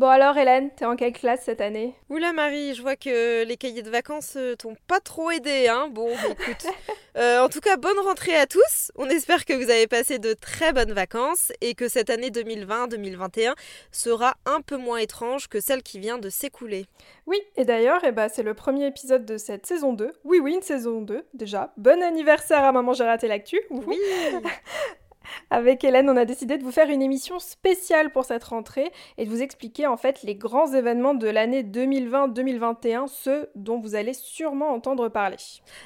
Bon alors Hélène, t'es en quelle classe cette année? Oula Marie, je vois que les cahiers de vacances euh, t'ont pas trop aidé, hein Bon, écoute. Euh, en tout cas, bonne rentrée à tous. On espère que vous avez passé de très bonnes vacances et que cette année 2020-2021 sera un peu moins étrange que celle qui vient de s'écouler. Oui, et d'ailleurs, eh ben, c'est le premier épisode de cette saison 2. Oui, oui, une saison 2, déjà. Bon anniversaire à Maman, j'ai raté l'actu. Oui Avec Hélène, on a décidé de vous faire une émission spéciale pour cette rentrée et de vous expliquer en fait les grands événements de l'année 2020-2021, ceux dont vous allez sûrement entendre parler.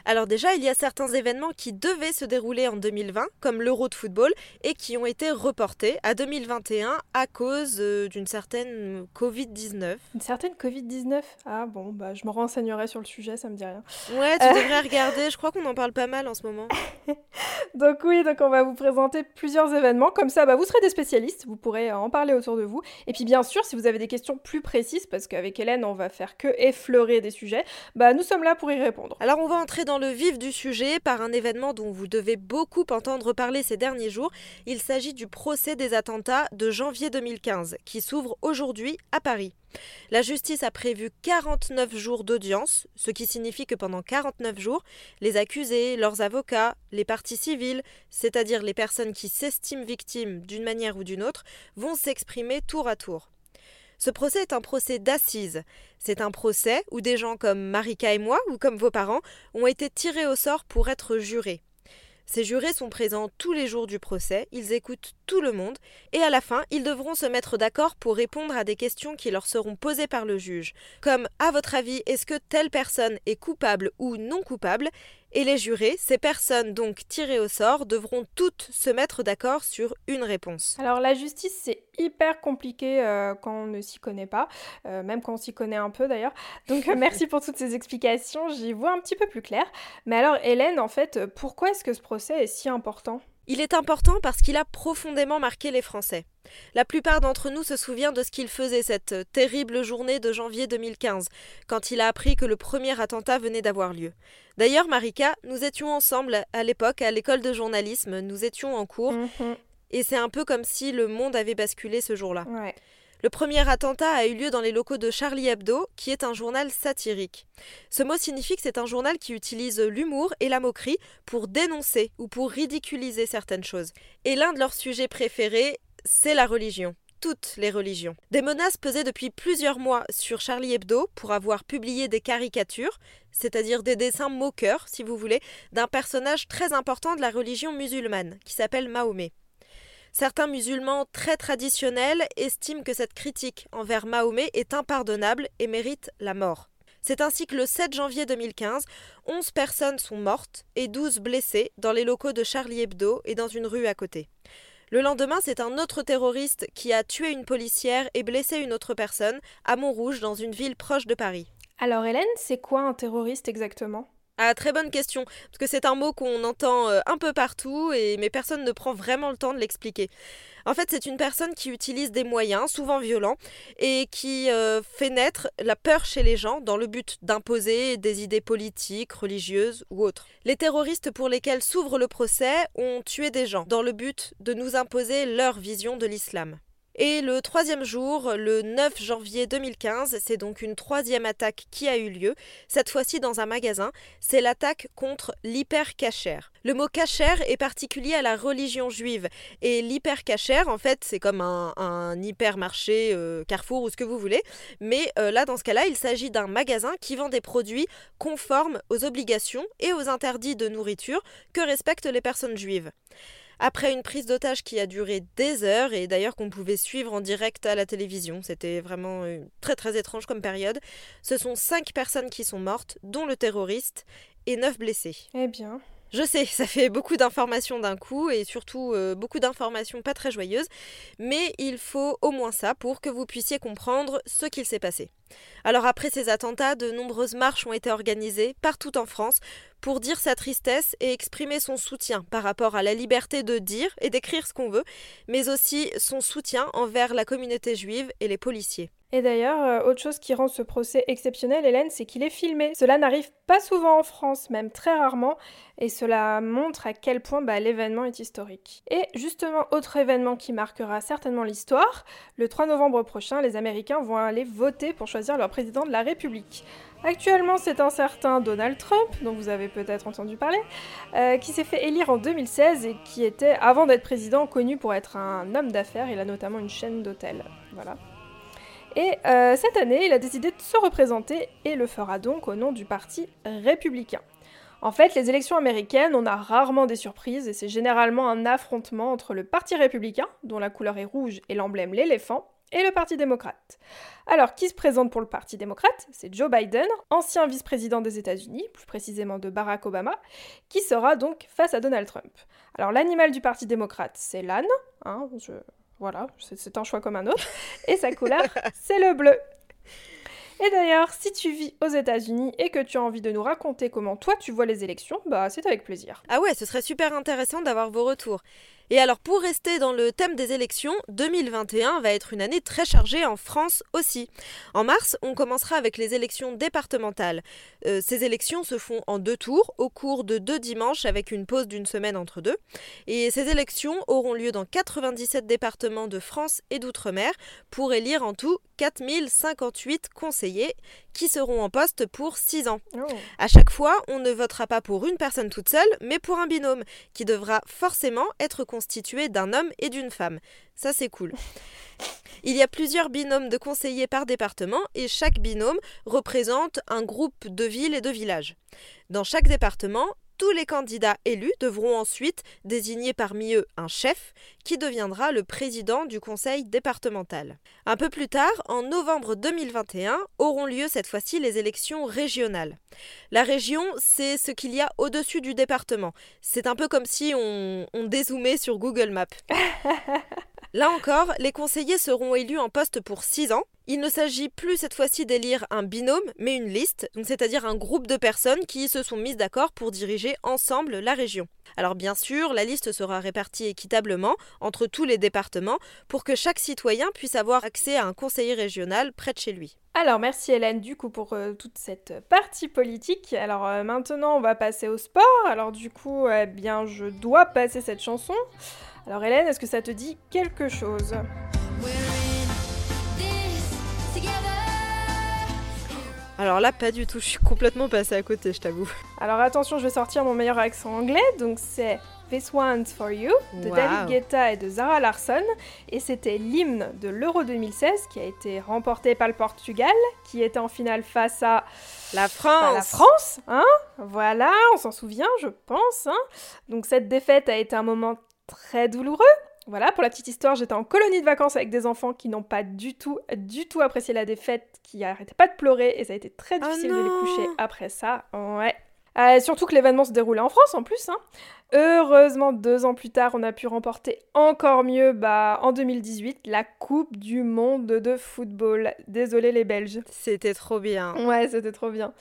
Alors déjà, il y a certains événements qui devaient se dérouler en 2020, comme l'Euro de football, et qui ont été reportés à 2021 à cause euh, d'une certaine Covid-19. Une certaine Covid-19 Ah bon, bah je me renseignerai sur le sujet, ça me dit rien. Ouais, tu devrais regarder, je crois qu'on en parle pas mal en ce moment. donc oui, donc on va vous présenter plusieurs événements. Comme ça, bah, vous serez des spécialistes, vous pourrez en parler autour de vous. Et puis bien sûr, si vous avez des questions plus précises, parce qu'avec Hélène, on va faire que effleurer des sujets, bah, nous sommes là pour y répondre. Alors on va entrer dans le vif du sujet par un événement dont vous devez beaucoup entendre parler ces derniers jours. Il s'agit du procès des attentats de janvier 2015, qui s'ouvre aujourd'hui à Paris. La justice a prévu 49 jours d'audience, ce qui signifie que pendant 49 jours, les accusés, leurs avocats, les parties civiles, c'est-à-dire les personnes qui s'estiment victimes d'une manière ou d'une autre, vont s'exprimer tour à tour. Ce procès est un procès d'assises. C'est un procès où des gens comme Marika et moi, ou comme vos parents, ont été tirés au sort pour être jurés. Ces jurés sont présents tous les jours du procès, ils écoutent tout le monde, et à la fin, ils devront se mettre d'accord pour répondre à des questions qui leur seront posées par le juge, comme à votre avis, est-ce que telle personne est coupable ou non coupable? Et les jurés, ces personnes donc tirées au sort, devront toutes se mettre d'accord sur une réponse. Alors la justice, c'est hyper compliqué euh, quand on ne s'y connaît pas, euh, même quand on s'y connaît un peu d'ailleurs. Donc euh, merci pour toutes ces explications, j'y vois un petit peu plus clair. Mais alors Hélène, en fait, pourquoi est-ce que ce procès est si important? Il est important parce qu'il a profondément marqué les Français. La plupart d'entre nous se souviennent de ce qu'il faisait cette terrible journée de janvier 2015, quand il a appris que le premier attentat venait d'avoir lieu. D'ailleurs, Marika, nous étions ensemble à l'époque à l'école de journalisme, nous étions en cours, mhm. et c'est un peu comme si le monde avait basculé ce jour-là. Le premier attentat a eu lieu dans les locaux de Charlie Hebdo, qui est un journal satirique. Ce mot signifie que c'est un journal qui utilise l'humour et la moquerie pour dénoncer ou pour ridiculiser certaines choses. Et l'un de leurs sujets préférés, c'est la religion toutes les religions. Des menaces pesaient depuis plusieurs mois sur Charlie Hebdo pour avoir publié des caricatures, c'est-à-dire des dessins moqueurs, si vous voulez, d'un personnage très important de la religion musulmane, qui s'appelle Mahomet. Certains musulmans très traditionnels estiment que cette critique envers Mahomet est impardonnable et mérite la mort. C'est ainsi que le 7 janvier 2015, 11 personnes sont mortes et 12 blessées dans les locaux de Charlie Hebdo et dans une rue à côté. Le lendemain, c'est un autre terroriste qui a tué une policière et blessé une autre personne à Montrouge dans une ville proche de Paris. Alors Hélène, c'est quoi un terroriste exactement? Ah, très bonne question, parce que c'est un mot qu'on entend euh, un peu partout, et, mais personne ne prend vraiment le temps de l'expliquer. En fait, c'est une personne qui utilise des moyens, souvent violents, et qui euh, fait naître la peur chez les gens dans le but d'imposer des idées politiques, religieuses ou autres. Les terroristes pour lesquels s'ouvre le procès ont tué des gens dans le but de nous imposer leur vision de l'islam. Et le troisième jour, le 9 janvier 2015, c'est donc une troisième attaque qui a eu lieu, cette fois-ci dans un magasin, c'est l'attaque contre l'hypercachère. Le mot cachère est particulier à la religion juive, et l'hypercachère, en fait, c'est comme un, hypermarché, euh, Carrefour ou ce que vous voulez, mais euh, là, dans ce cas-là, il s'agit d'un magasin qui vend des produits conformes aux obligations et aux interdits de nourriture que respectent les personnes juives. Après une prise d'otage qui a duré des heures et d'ailleurs qu'on pouvait suivre en direct à la télévision, c'était vraiment euh, très très étrange comme période, ce sont cinq personnes qui sont mortes, dont le terroriste, et neuf blessés. Eh bien. Je sais, ça fait beaucoup d'informations d'un coup et surtout euh, beaucoup d'informations pas très joyeuses, mais il faut au moins ça pour que vous puissiez comprendre ce qu'il s'est passé. Alors après ces attentats, de nombreuses marches ont été organisées partout en France pour dire sa tristesse et exprimer son soutien par rapport à la liberté de dire et d'écrire ce qu'on veut, mais aussi son soutien envers la communauté juive et les policiers. Et d'ailleurs, euh, autre chose qui rend ce procès exceptionnel, Hélène, c'est qu'il est filmé. Cela n'arrive pas souvent en France, même très rarement, et cela montre à quel point bah, l'événement est historique. Et justement, autre événement qui marquera certainement l'histoire, le 3 novembre prochain, les Américains vont aller voter pour choisir leur président de la République. Actuellement, c'est un certain Donald Trump, dont vous avez peut-être entendu parler, euh, qui s'est fait élire en 2016 et qui était, avant d'être président, connu pour être un homme d'affaires. Il a notamment une chaîne d'hôtels. Voilà. Et euh, cette année, il a décidé de se représenter et le fera donc au nom du Parti républicain. En fait, les élections américaines, on a rarement des surprises et c'est généralement un affrontement entre le Parti républicain, dont la couleur est rouge et l'emblème l'éléphant, et le Parti démocrate. Alors, qui se présente pour le Parti démocrate? C'est Joe Biden, ancien vice-président des États-Unis, plus précisément de Barack Obama, qui sera donc face à Donald Trump. Alors, l'animal du Parti démocrate, c'est l'âne, hein, voilà, c'est un choix comme un autre. Et sa couleur, c'est le bleu. Et d'ailleurs, si tu vis aux États-Unis et que tu as envie de nous raconter comment toi tu vois les élections, bah c'est avec plaisir. Ah ouais, ce serait super intéressant d'avoir vos retours. Et alors pour rester dans le thème des élections, 2021 va être une année très chargée en France aussi. En mars, on commencera avec les élections départementales. Euh, ces élections se font en deux tours, au cours de deux dimanches avec une pause d'une semaine entre deux. Et ces élections auront lieu dans 97 départements de France et d'outre-mer pour élire en tout 4058 conseillers qui seront en poste pour 6 ans. Oh. À chaque fois, on ne votera pas pour une personne toute seule, mais pour un binôme qui devra forcément être constitué d'un homme et d'une femme. Ça, c'est cool. Il y a plusieurs binômes de conseillers par département et chaque binôme représente un groupe de villes et de villages. Dans chaque département, tous les candidats élus devront ensuite désigner parmi eux un chef qui deviendra le président du conseil départemental. Un peu plus tard, en novembre 2021, auront lieu cette fois-ci les élections régionales. La région, c'est ce qu'il y a au-dessus du département. C'est un peu comme si on, on dézoomait sur Google Maps. Là encore, les conseillers seront élus en poste pour 6 ans. Il ne s'agit plus cette fois-ci d'élire un binôme, mais une liste, c'est-à-dire un groupe de personnes qui se sont mises d'accord pour diriger ensemble la région. Alors bien sûr, la liste sera répartie équitablement entre tous les départements pour que chaque citoyen puisse avoir accès à un conseiller régional près de chez lui. Alors merci Hélène du coup pour euh, toute cette partie politique. Alors euh, maintenant on va passer au sport. Alors du coup eh bien je dois passer cette chanson. Alors Hélène, est-ce que ça te dit quelque chose? Alors là, pas du tout, je suis complètement passée à côté, je t'avoue. Alors attention, je vais sortir mon meilleur accent anglais, donc c'est This One's For You de David Guetta et de Zara Larsson. Et c'était l'hymne de l'Euro 2016 qui a été remporté par le Portugal, qui était en finale face à la France. la France, hein Voilà, on s'en souvient, je pense. Hein Donc cette défaite a été un moment très douloureux. Voilà, pour la petite histoire, j'étais en colonie de vacances avec des enfants qui n'ont pas du tout, du tout apprécié la défaite, qui n'arrêtaient pas de pleurer, et ça a été très oh difficile de les coucher après ça. Ouais. Euh, surtout que l'événement se déroulait en France en plus. Hein. Heureusement, deux ans plus tard, on a pu remporter encore mieux, bah, en 2018, la Coupe du Monde de football. Désolé les Belges. C'était trop bien. Ouais, c'était trop bien.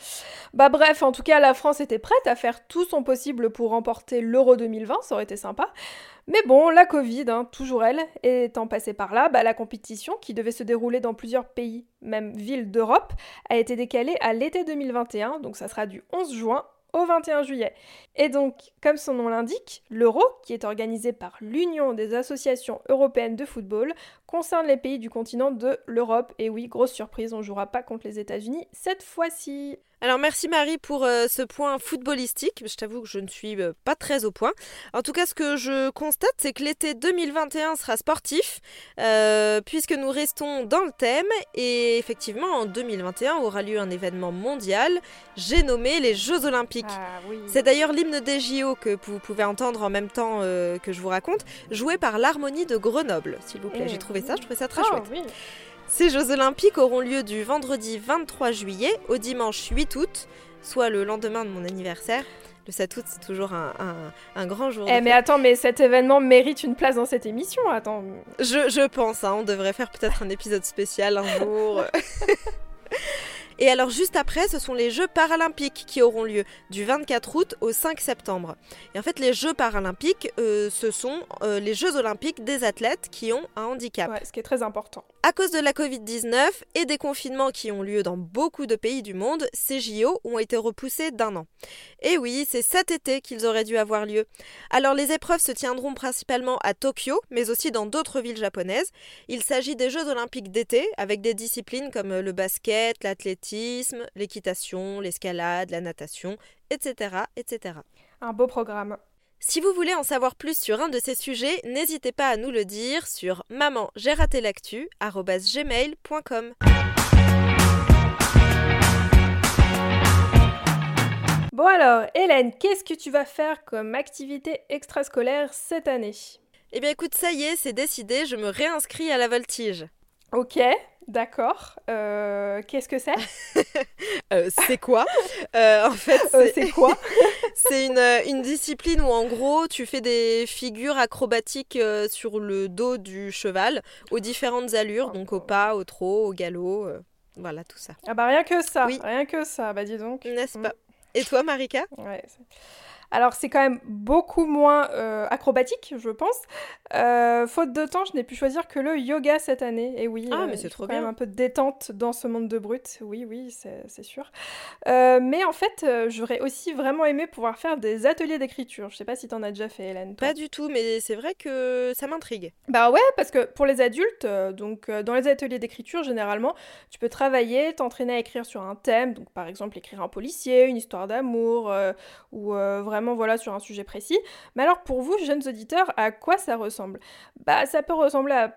Bah bref, en tout cas, la France était prête à faire tout son possible pour remporter l'Euro 2020, ça aurait été sympa. Mais bon, la Covid, hein, toujours elle, étant passée par là, bah, la compétition, qui devait se dérouler dans plusieurs pays, même villes d'Europe, a été décalée à l'été 2021, donc ça sera du 11 juin au 21 juillet. Et donc, comme son nom l'indique, l'euro, qui est organisé par l'Union des associations européennes de football, concerne les pays du continent de l'Europe. Et oui, grosse surprise, on ne jouera pas contre les États-Unis cette fois-ci. Alors merci Marie pour euh, ce point footballistique. Je t'avoue que je ne suis euh, pas très au point. En tout cas, ce que je constate, c'est que l'été 2021 sera sportif, euh, puisque nous restons dans le thème. Et effectivement, en 2021 aura lieu un événement mondial. J'ai nommé les Jeux Olympiques. Ah c'est d'ailleurs l'hymne des JO que vous pouvez entendre en même temps que je vous raconte, joué par l'harmonie de Grenoble. S'il vous plaît, j'ai trouvé ça, je trouvais ça très oh, chouette. Ces Jeux olympiques auront lieu du vendredi 23 juillet au dimanche 8 août, soit le lendemain de mon anniversaire. Le 7 août, c'est toujours un, un, grand jour. Eh, mais attends, mais cet événement mérite une place dans cette émission. Attends. Je, je pense, hein, on devrait faire peut-être un épisode spécial un jour. Et alors juste après, ce sont les Jeux paralympiques qui auront lieu du 24 août au 5 septembre. Et en fait, les Jeux paralympiques, euh, ce sont euh, les Jeux olympiques des athlètes qui ont un handicap. Ouais, ce qui est très important. À cause de la Covid-19 et des confinements qui ont lieu dans beaucoup de pays du monde, ces JO ont été repoussés d'un an. Et oui, c'est cet été qu'ils auraient dû avoir lieu. Alors les épreuves se tiendront principalement à Tokyo, mais aussi dans d'autres villes japonaises. Il s'agit des Jeux olympiques d'été, avec des disciplines comme le basket, l'athlétisme, l'équitation, l'escalade, la natation, etc., etc. Un beau programme. Si vous voulez en savoir plus sur un de ces sujets, n'hésitez pas à nous le dire sur maman Bon alors, Hélène, qu'est-ce que tu vas faire comme activité extrascolaire cette année? Eh bien écoute, ça y est, c'est décidé, je me réinscris à la voltige. Ok, D'accord. Euh, qu'est-ce que c'est? Euh, C'est quoi? Euh, En fait, c'est quoi? C'est une, une, discipline où en gros tu fais des figures acrobatiques sur le dos du cheval aux différentes allures, donc au pas, au trot, au galop, voilà tout ça. Ah bah rien que ça, oui. rien que ça, bah dis donc. N'est-ce pas? Et toi Marika? Ouais. Alors c'est quand même beaucoup moins euh, acrobatique, je pense. Euh, faute de temps, je n'ai pu choisir que le yoga cette année. Et oui, ah, mais euh, c'est trop quand même un peu de détente dans ce monde de brut. Oui, oui, c'est sûr. mais en fait, j'aurais aussi vraiment aimé pouvoir faire des ateliers d'écriture. Je sais pas si tu en as déjà fait, Hélène. Pas du tout, mais c'est vrai que ça m'intrigue. Bah ouais, parce que pour les adultes, donc dans les ateliers d'écriture, généralement, tu peux travailler, t'entraîner à écrire sur un thème. Donc par exemple, écrire un policier, une histoire d'amour, ou vraiment voilà sur un sujet précis. Mais alors pour vous, jeunes auditeurs, à quoi ça ressemble? Bah ça peut ressembler à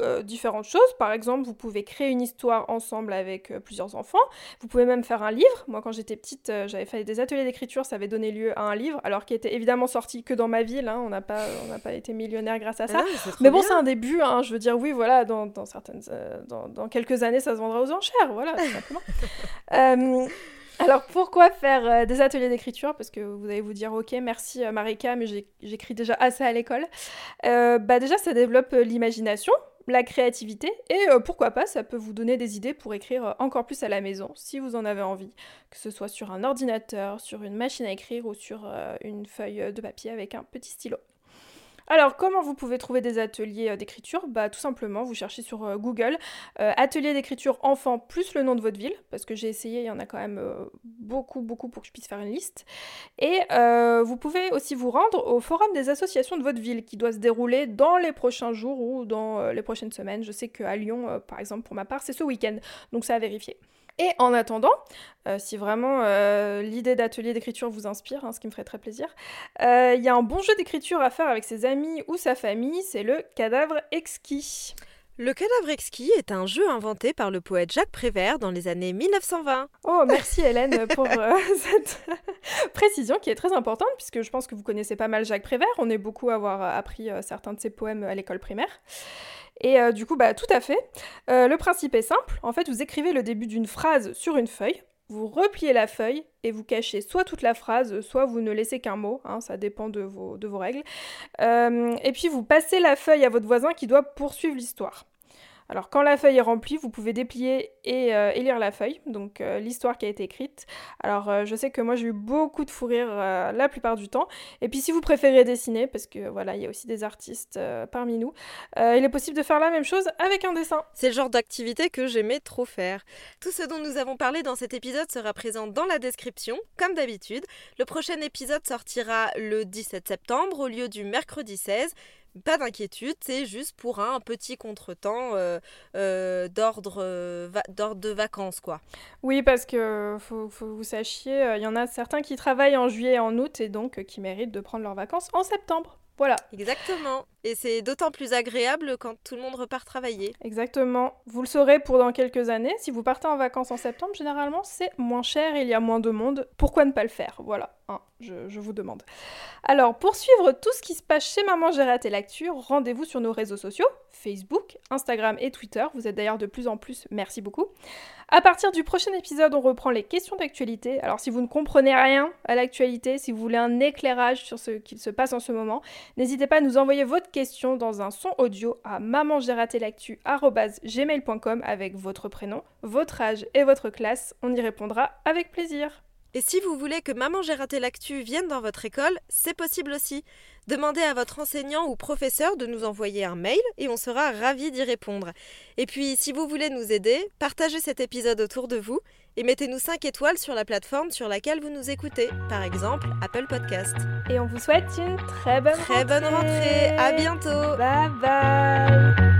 euh, différentes choses. Par exemple, vous pouvez créer une histoire ensemble avec euh, plusieurs enfants. Vous pouvez même faire un livre. Moi, quand j'étais petite, euh, j'avais fait des ateliers d'écriture, ça avait donné lieu à un livre, alors qui était évidemment sorti que dans ma ville. Hein. On n'a pas, on pas été millionnaire grâce à ça. mais bon, c'est un début. Hein. Je veux dire, oui, voilà, dans, dans certaines, dans, dans, quelques années, ça se vendra aux enchères. Voilà, tout simplement. Alors pourquoi faire euh, des ateliers d'écriture? Parce que vous allez vous dire ok merci euh, Marika mais j'écris déjà assez à l'école. Euh, bah déjà ça développe l'imagination, la créativité et pourquoi pas ça peut vous donner des idées pour écrire encore plus à la maison si vous en avez envie, que ce soit sur un ordinateur, sur une machine à écrire ou sur une feuille de papier avec un petit stylo. Alors, comment vous pouvez trouver des ateliers euh, d'écriture? Bah, tout simplement, vous cherchez sur euh, Google euh, atelier d'écriture enfant plus le nom de votre ville, parce que j'ai essayé, il y en a quand même beaucoup, beaucoup pour que je puisse faire une liste. Et vous pouvez aussi vous rendre au forum des associations de votre ville, qui doit se dérouler dans les prochains jours ou dans les prochaines semaines. Je sais qu'à Lyon, par exemple, pour ma part, c'est ce week-end, donc ça à vérifier. Et en attendant, euh, si vraiment euh, l'idée d'atelier d'écriture vous inspire, hein, ce qui me ferait très plaisir, euh, il y a un bon jeu d'écriture à faire avec ses amis ou sa famille, c'est le cadavre exquis. Le cadavre exquis est un jeu inventé par le poète Jacques Prévert dans les années 1920. Oh, merci Hélène pour cette précision qui est très importante puisque je pense que vous connaissez pas mal Jacques Prévert. On est beaucoup à avoir appris certains de ses poèmes à l'école primaire. Et euh, du coup, bah, tout à fait. Euh, le principe est simple. En fait, vous écrivez le début d'une phrase sur une feuille, vous repliez la feuille et vous cachez soit toute la phrase, soit vous ne laissez qu'un mot, hein, ça dépend de vos, règles. Euh, et puis vous passez la feuille à votre voisin qui doit poursuivre l'histoire. Alors quand la feuille est remplie, vous pouvez déplier et, euh, lire la feuille, donc euh, l'histoire qui a été écrite. Alors euh, je sais que moi j'ai eu beaucoup de fou rire la plupart du temps. Et puis si vous préférez dessiner, parce que voilà, il y a aussi des artistes parmi nous, il est possible de faire la même chose avec un dessin. C'est le genre d'activité que j'aimais trop faire. Tout ce dont nous avons parlé dans cet épisode sera présent dans la description, comme d'habitude. Le prochain épisode sortira le 17 septembre au lieu du mercredi 16 pas d'inquiétude, c'est juste pour un petit contretemps euh, euh, d'ordre euh, d'ordre de vacances, quoi. Oui, parce que faut, faut vous sachiez, il y en a certains qui travaillent en juillet et en août et donc qui méritent de prendre leurs vacances en septembre. Voilà. Exactement. Et c'est d'autant plus agréable quand tout le monde repart travailler. Exactement. Vous le saurez pour dans quelques années. Si vous partez en vacances en septembre, généralement, c'est moins cher, il y a moins de monde. Pourquoi ne pas le faire? Voilà, hein, je, vous demande. Alors, pour suivre tout ce qui se passe chez Maman J'ai raté l'actu, rendez-vous sur nos réseaux sociaux, Facebook, Instagram et Twitter. Vous êtes d'ailleurs de plus en plus, merci beaucoup. À partir du prochain épisode, on reprend les questions d'actualité. Alors si vous ne comprenez rien à l'actualité, si vous voulez un éclairage sur ce qu'il se passe en ce moment, n'hésitez pas à nous envoyer votre dans un son audio à mamangeraté-l'actu@gmail.com avec votre prénom, votre âge et votre classe. On y répondra avec plaisir. Et si vous voulez que Maman vienne dans votre école, c'est possible aussi. Demandez à votre enseignant ou professeur de nous envoyer un mail et on sera ravis d'y répondre. Et puis, si vous voulez nous aider, partagez cet épisode autour de vous et mettez-nous 5 étoiles sur la plateforme sur laquelle vous nous écoutez, par exemple Apple Podcast. Et on vous souhaite une très bonne Très bonne rentrée, à bientôt. Bye bye